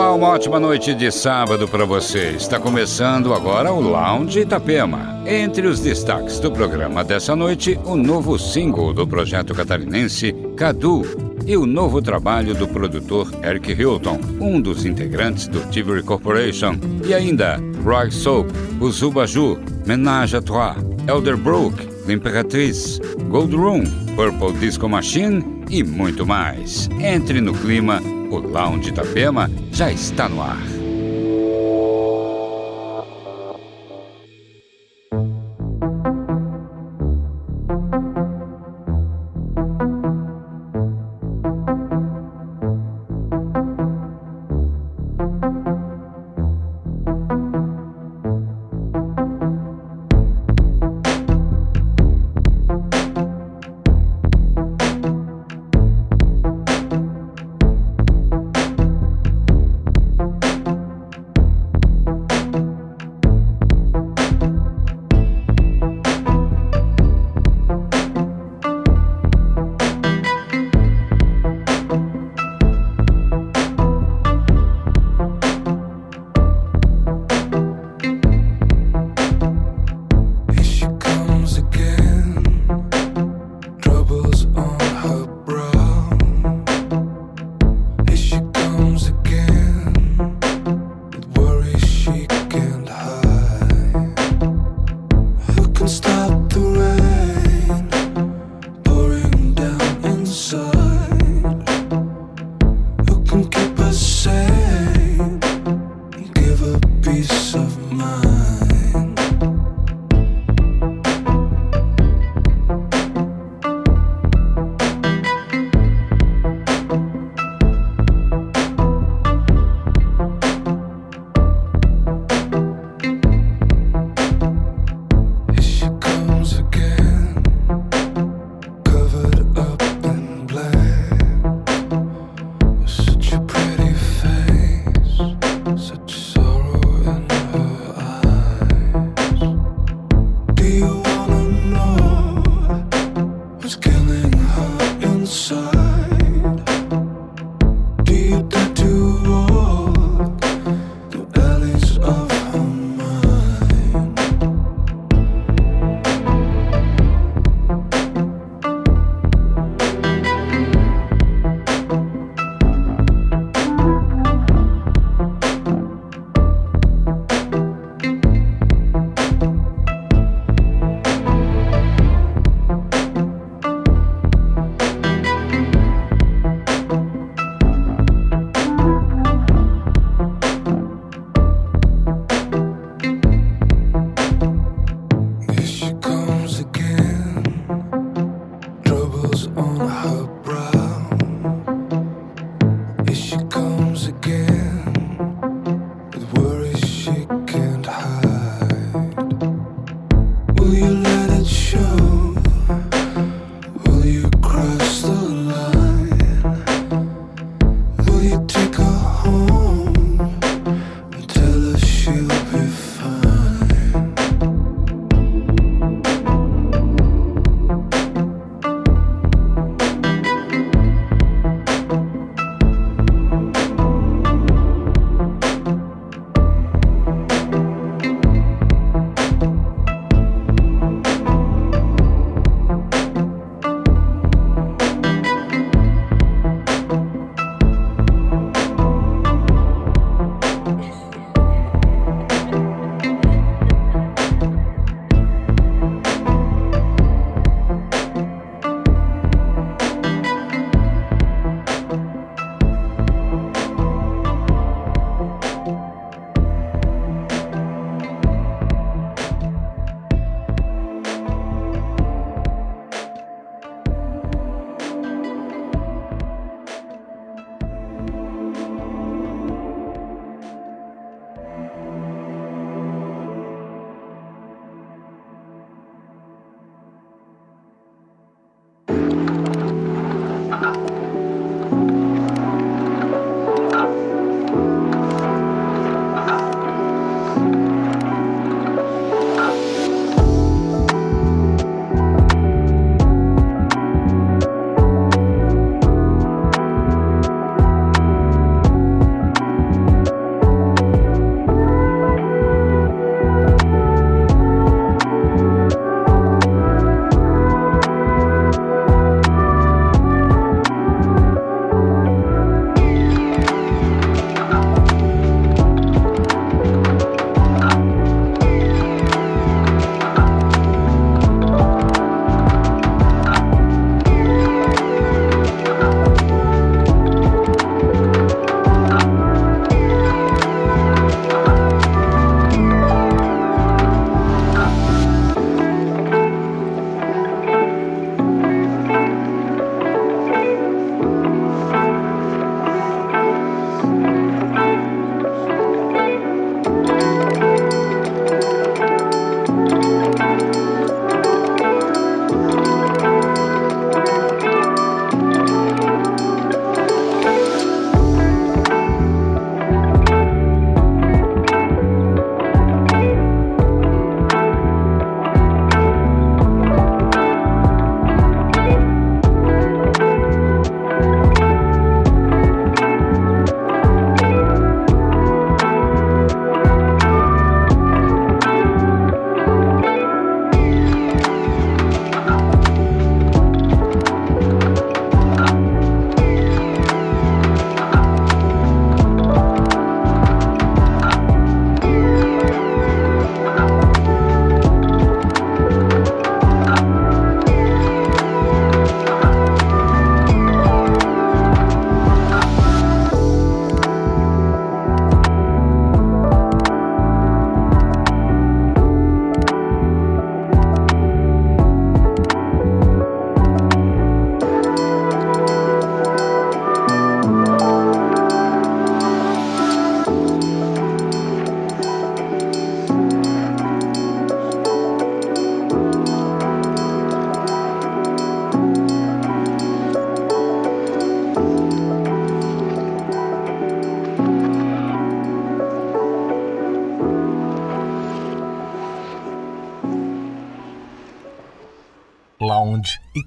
Uma ótima noite de sábado para você. Está começando agora o Lounge Itapema. Entre os destaques do programa dessa noite, o novo single do projeto catarinense Cadu e o novo trabalho do produtor Eric Hilton, um dos integrantes do Tivoli Corporation, e ainda Roy Soap, o Zubaju, Menage à Trois, Elderbrook, L'Imperatriz, Gold Room, Purple Disco Machine e muito mais. Entre no clima o Lounge Itapema já está no ar.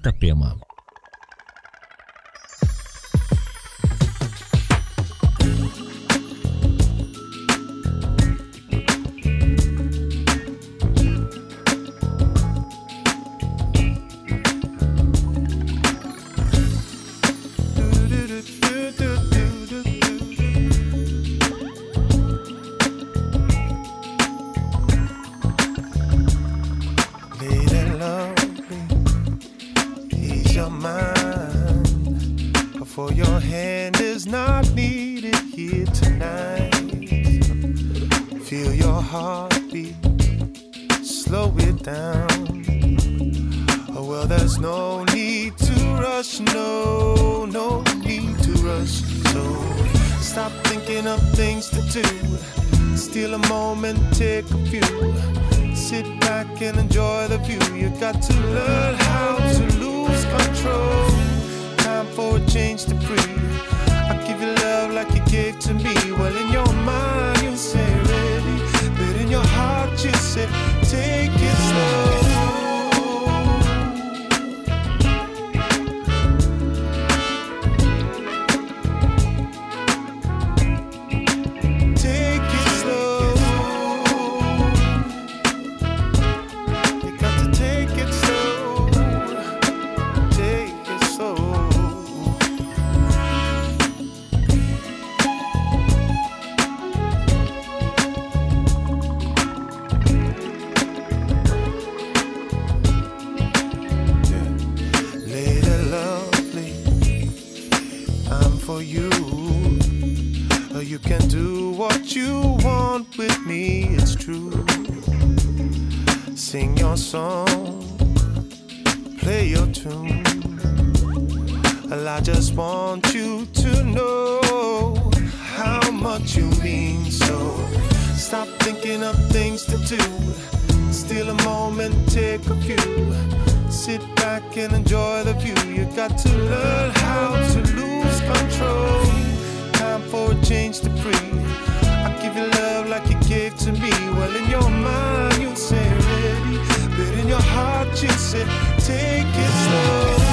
Itapema. with me, it's true. Sing your song, play your tune. Well, I just want you to know how much you mean. So stop thinking of things to do. Steal a moment, take a few. Sit back and enjoy the view. You got to learn how to lose control. Time for a change to breathe give you love like you gave to me. Well, in your mind, you say ready, but in your heart, you said take it slow.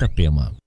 Itapema.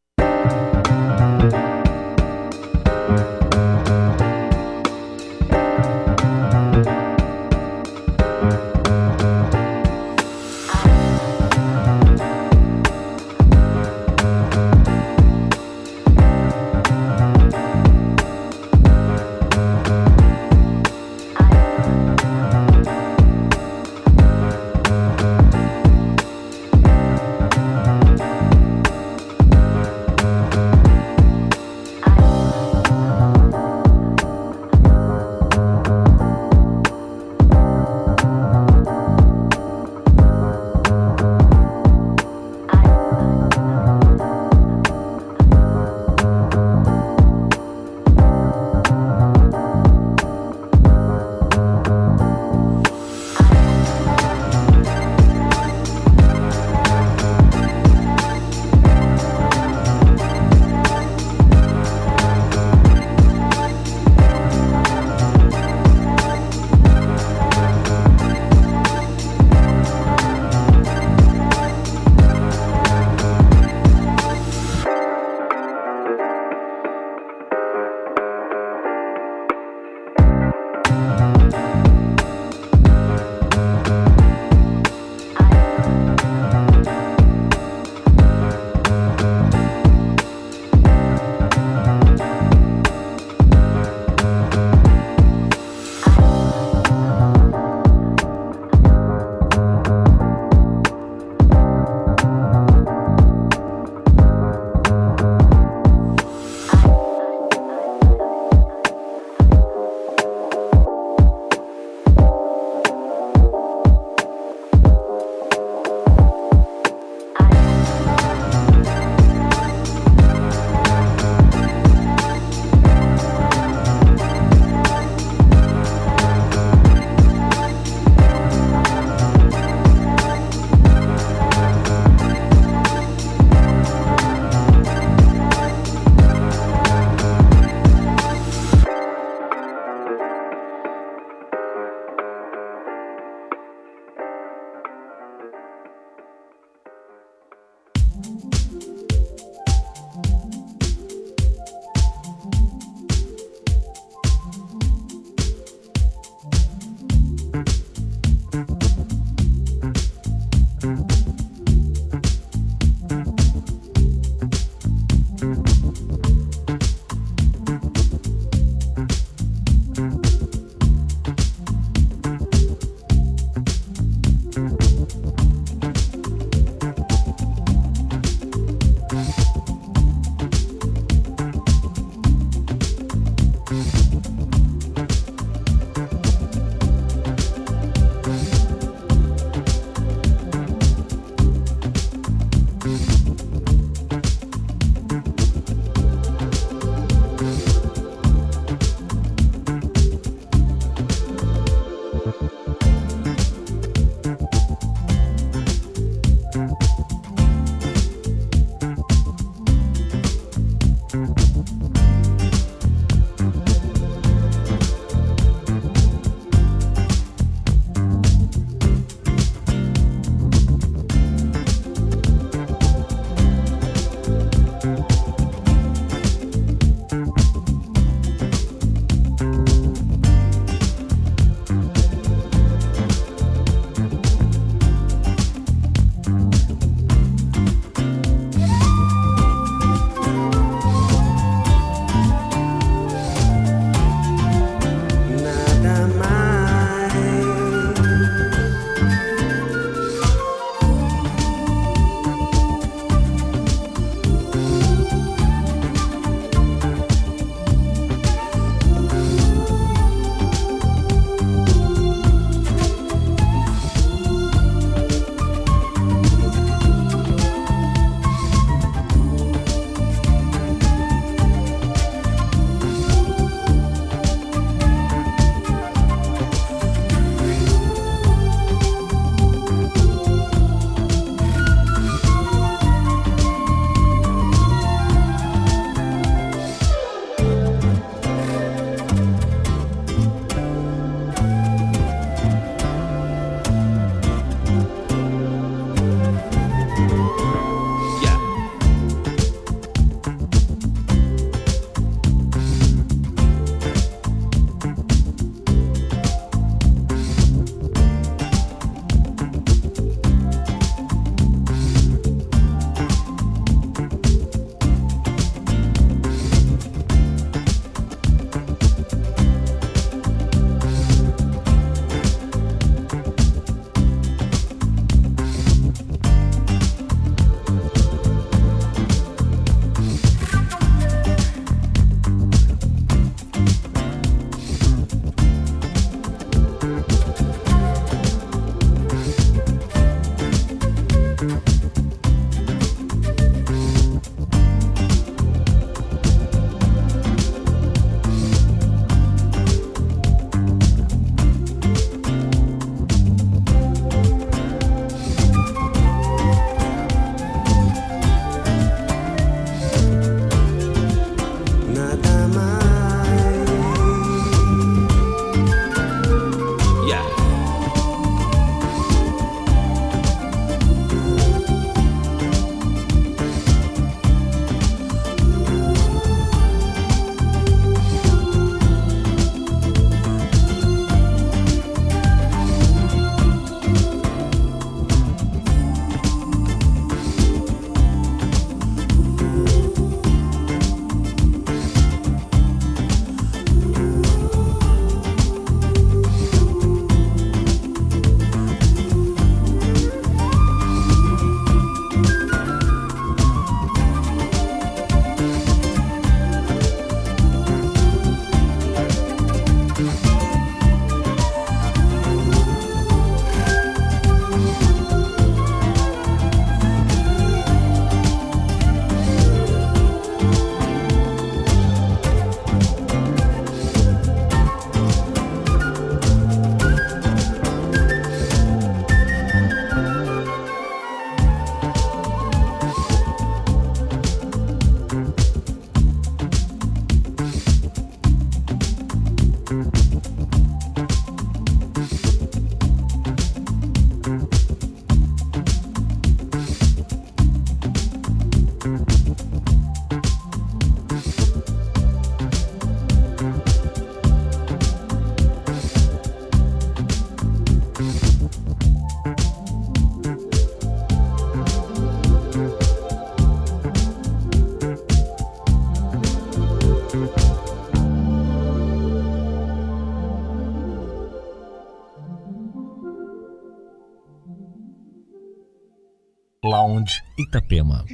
Lounge Itapema.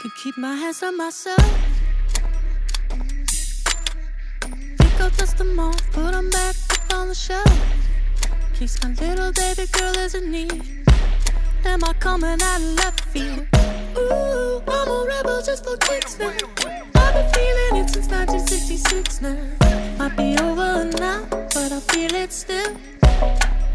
Could keep my hands on myself. Pick up just a moment, put them back up on the shelf. Keeps my little baby girl is in need. Am I coming out of left field? Ooh, I'm a rebel just for kicks now. I've been feeling it since 1966 now. Might be over now, but I feel it still.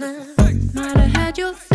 Might have had you.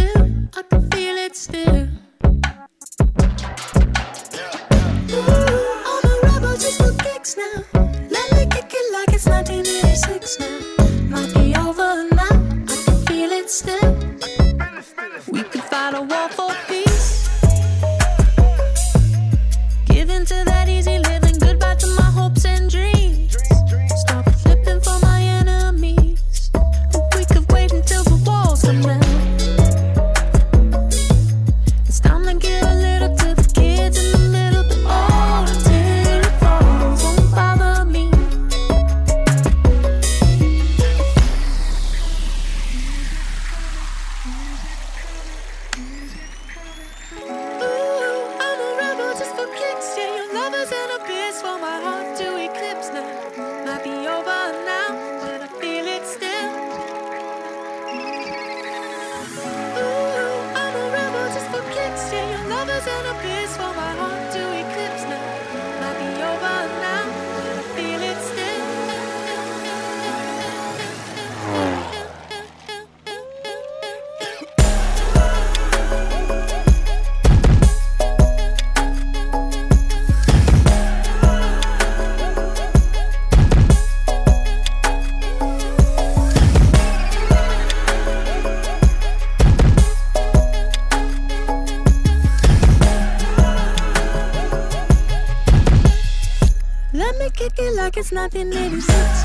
nothing that is.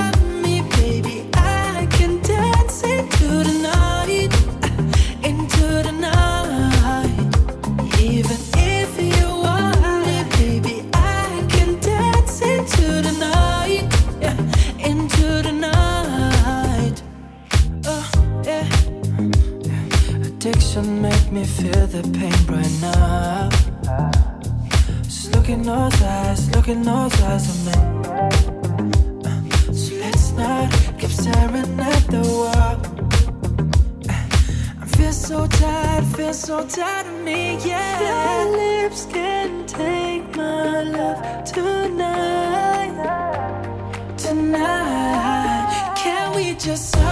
me feel the pain right now. Just look in those eyes, look in those eyes of me. Uh, so let's not keep staring at the wall. Uh, I feel so tired, feel so tired of me, yeah. Your lips can take my love tonight, tonight. Can we just?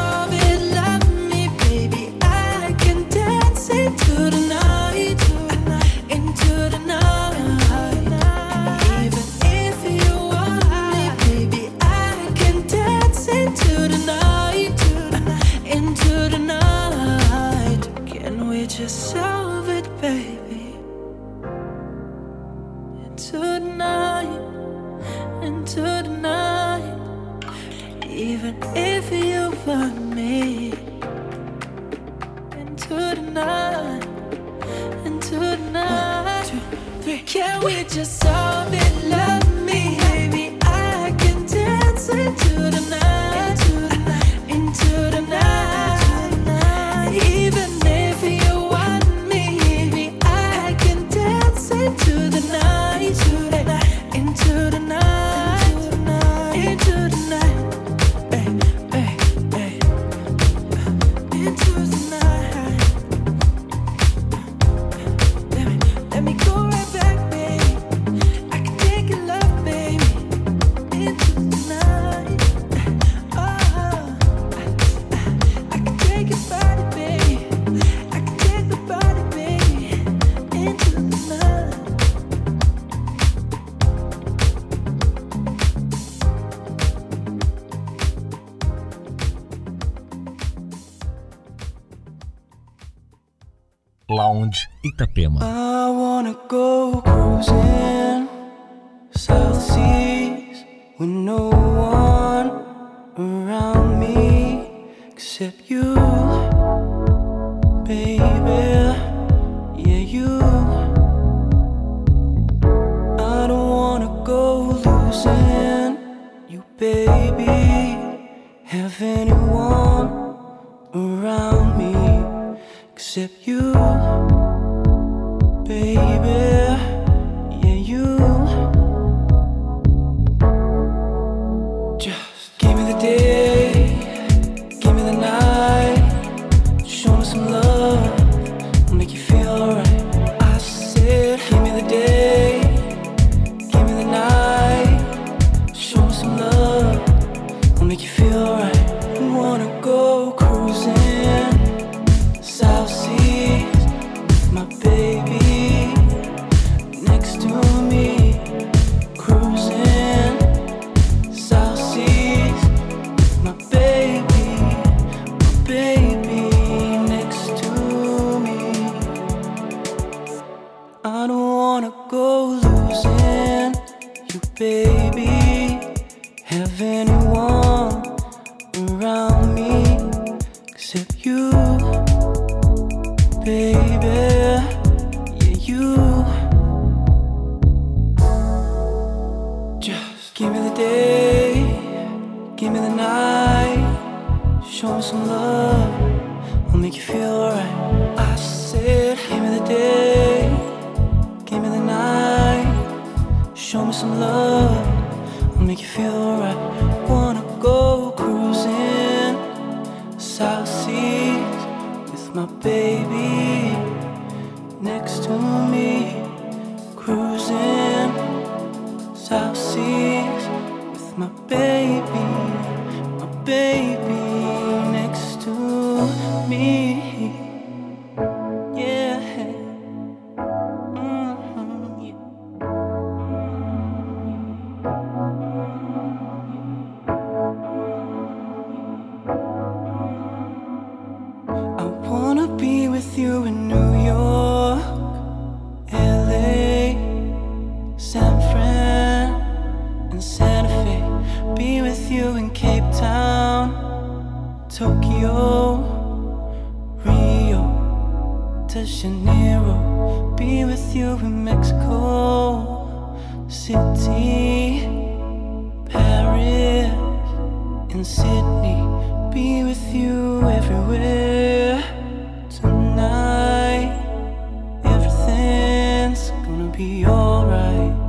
right.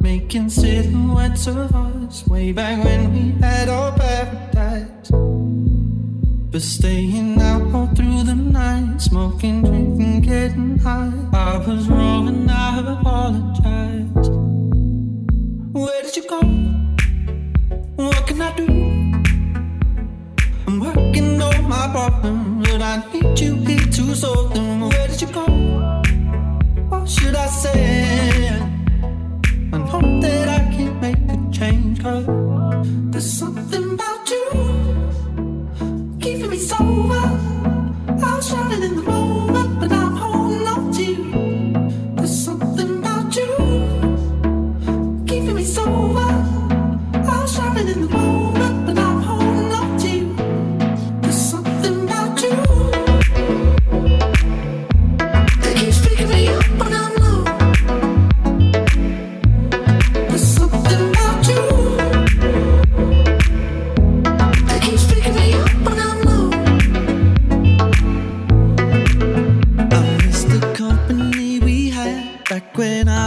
making silhouettes of us way back when we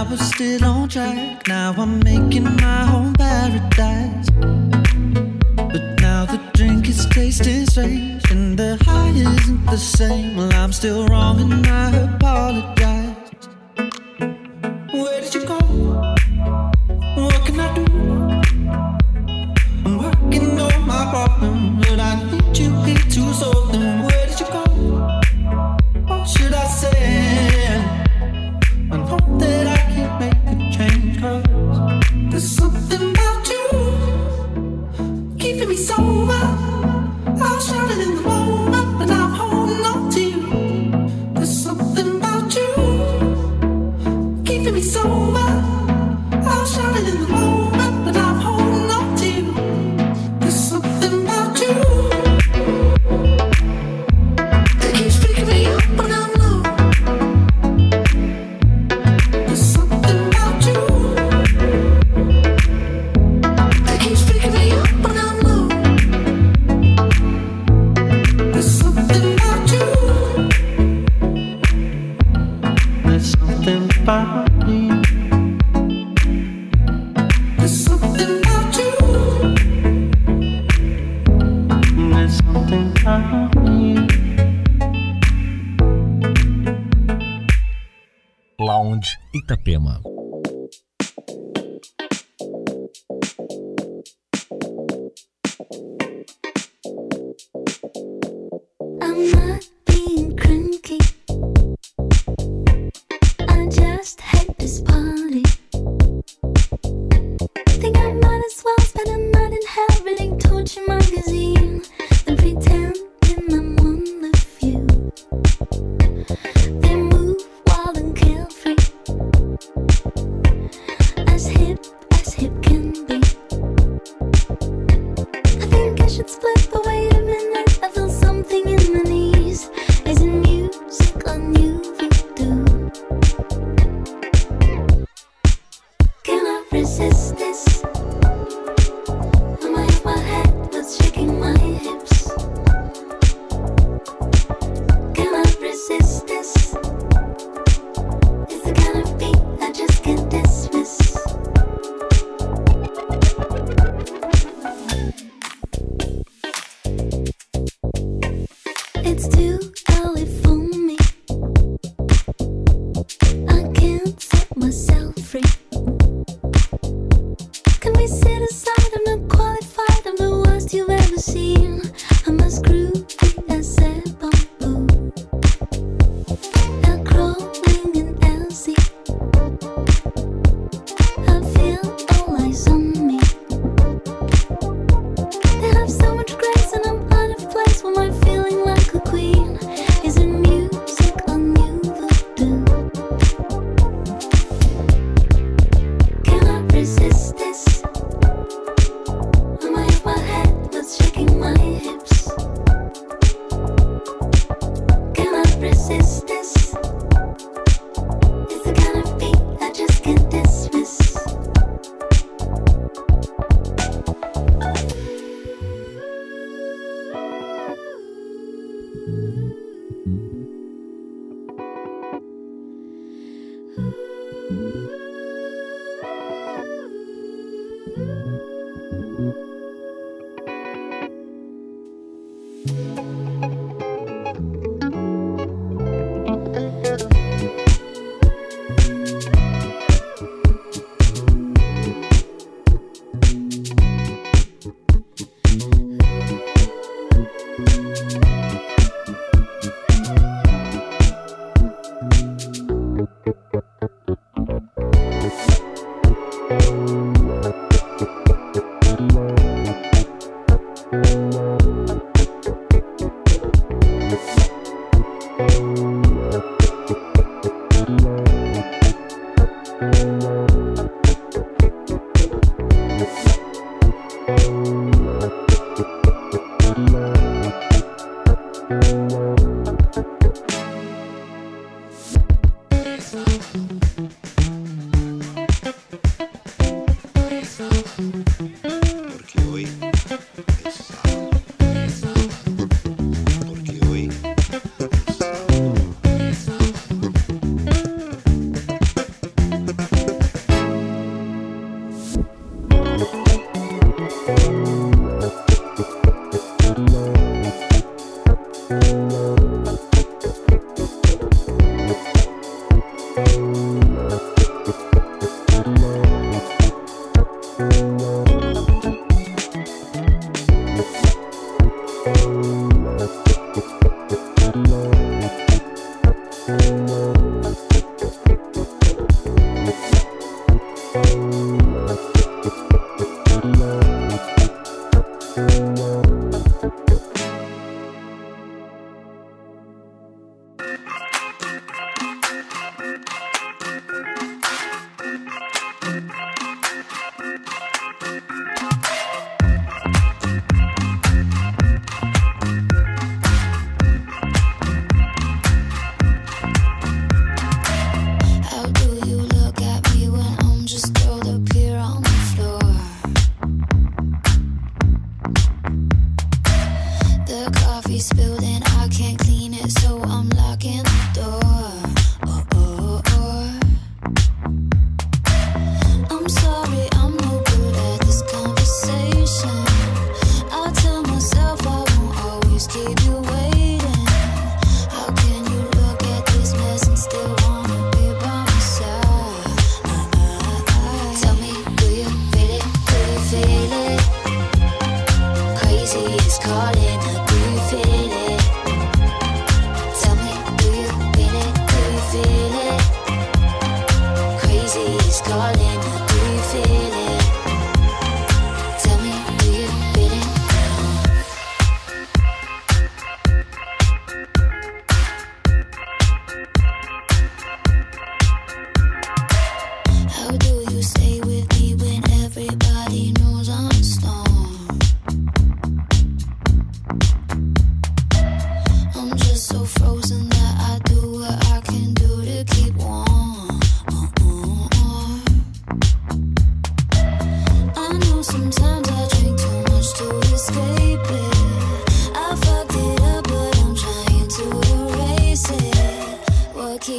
was still on track. Now I'm making my own paradise. But now the drink is tasting strange, and the high isn't the same. Well, I'm still wrong, and I apologize.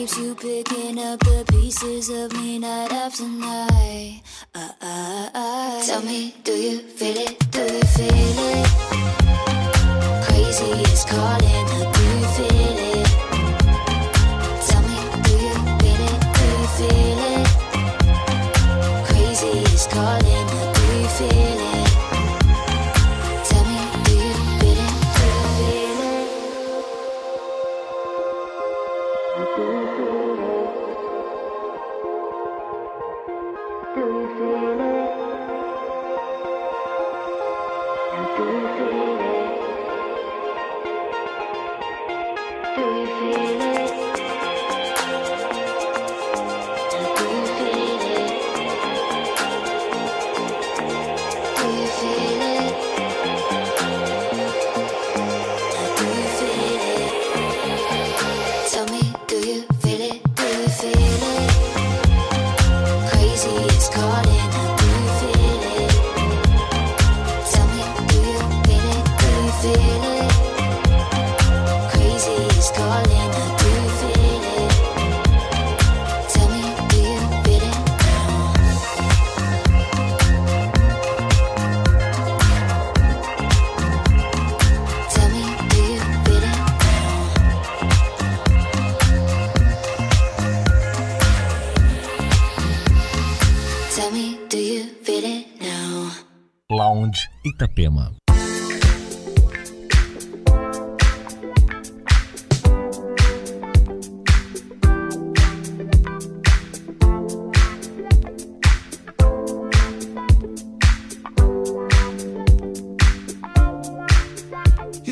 keeps you picking up the pieces of me night after night. Uh, uh, uh. Tell me, do you feel it? Do you feel it? Crazy is calling, do you feel it?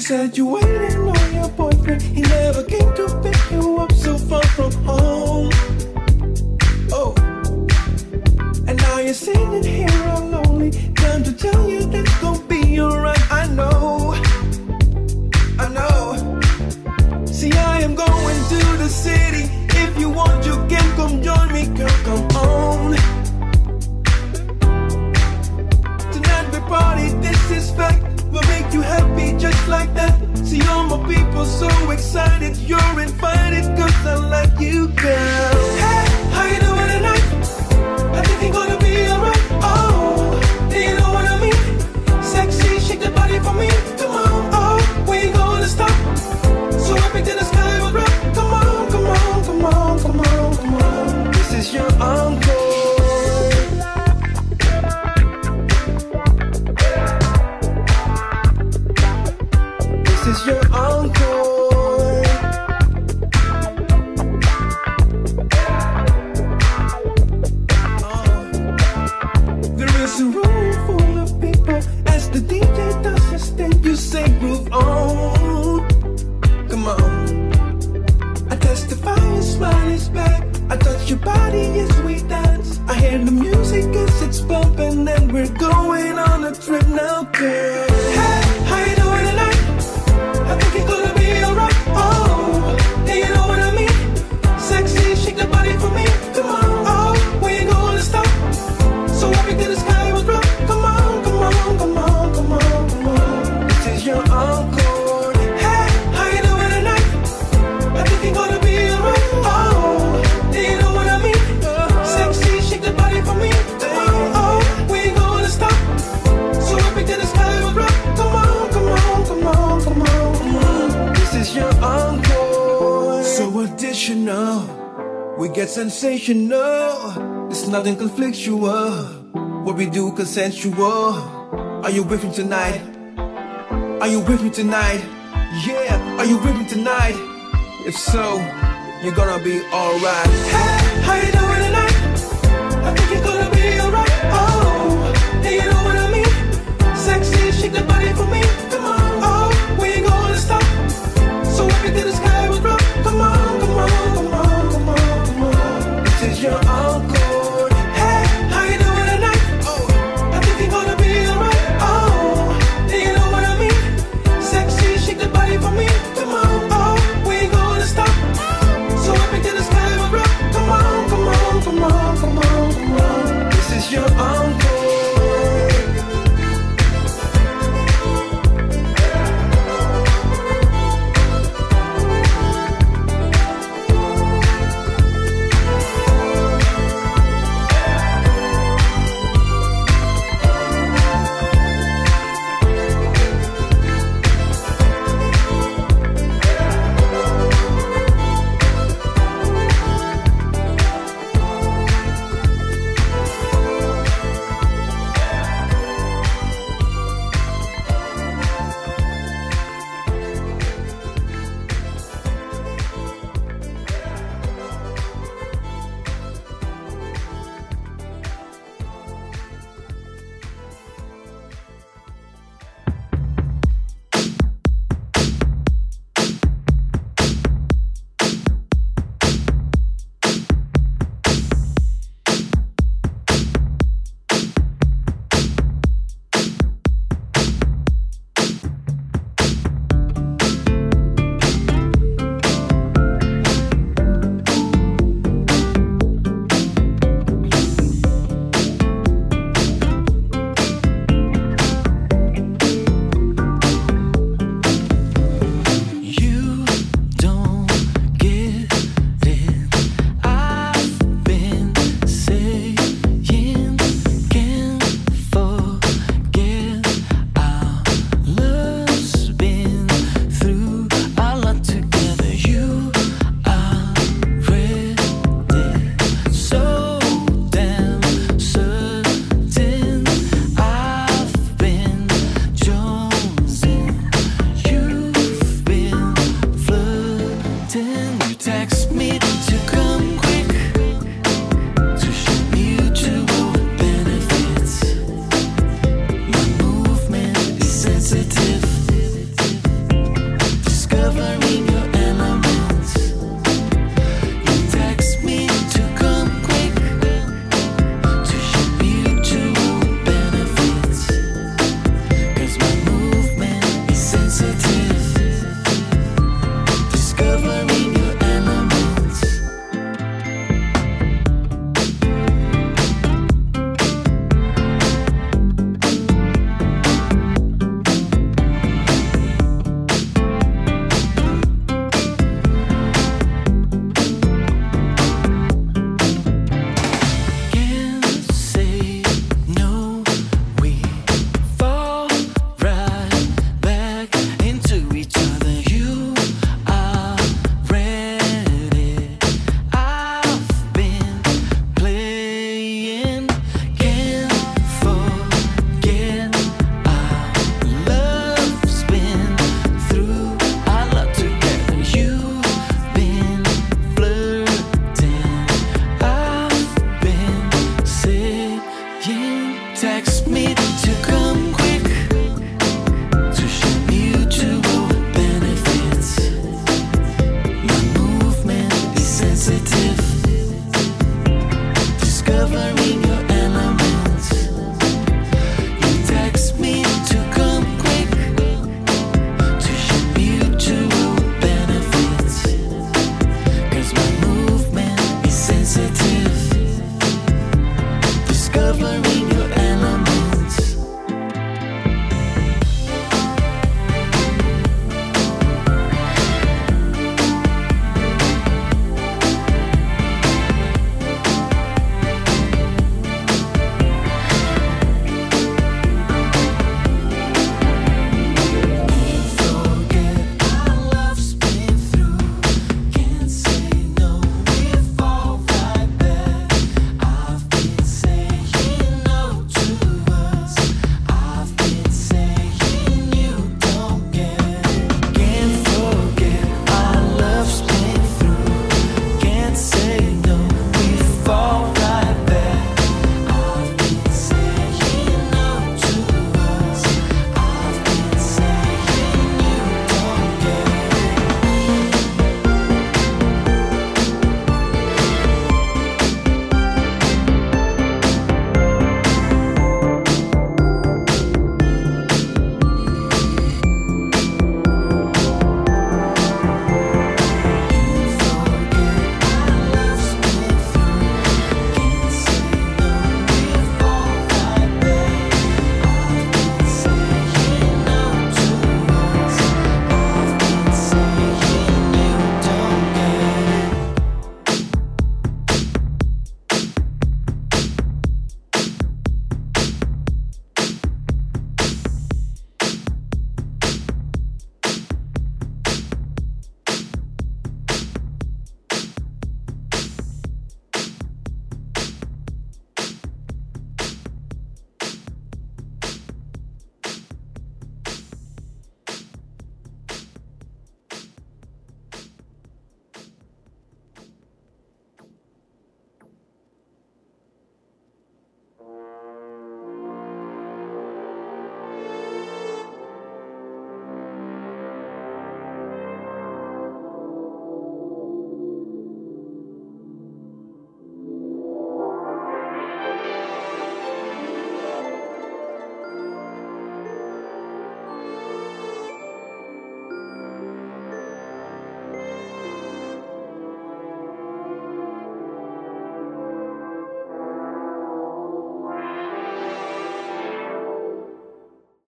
said you waiting on your boyfriend. He never came to pick sensational. It's nothing conflictual. What we do consensual. Are you with me tonight? Are you with me tonight? Yeah, are you with me tonight? If so, you're gonna be alright. Hey, how you doing tonight? I think you're gonna be alright. Oh.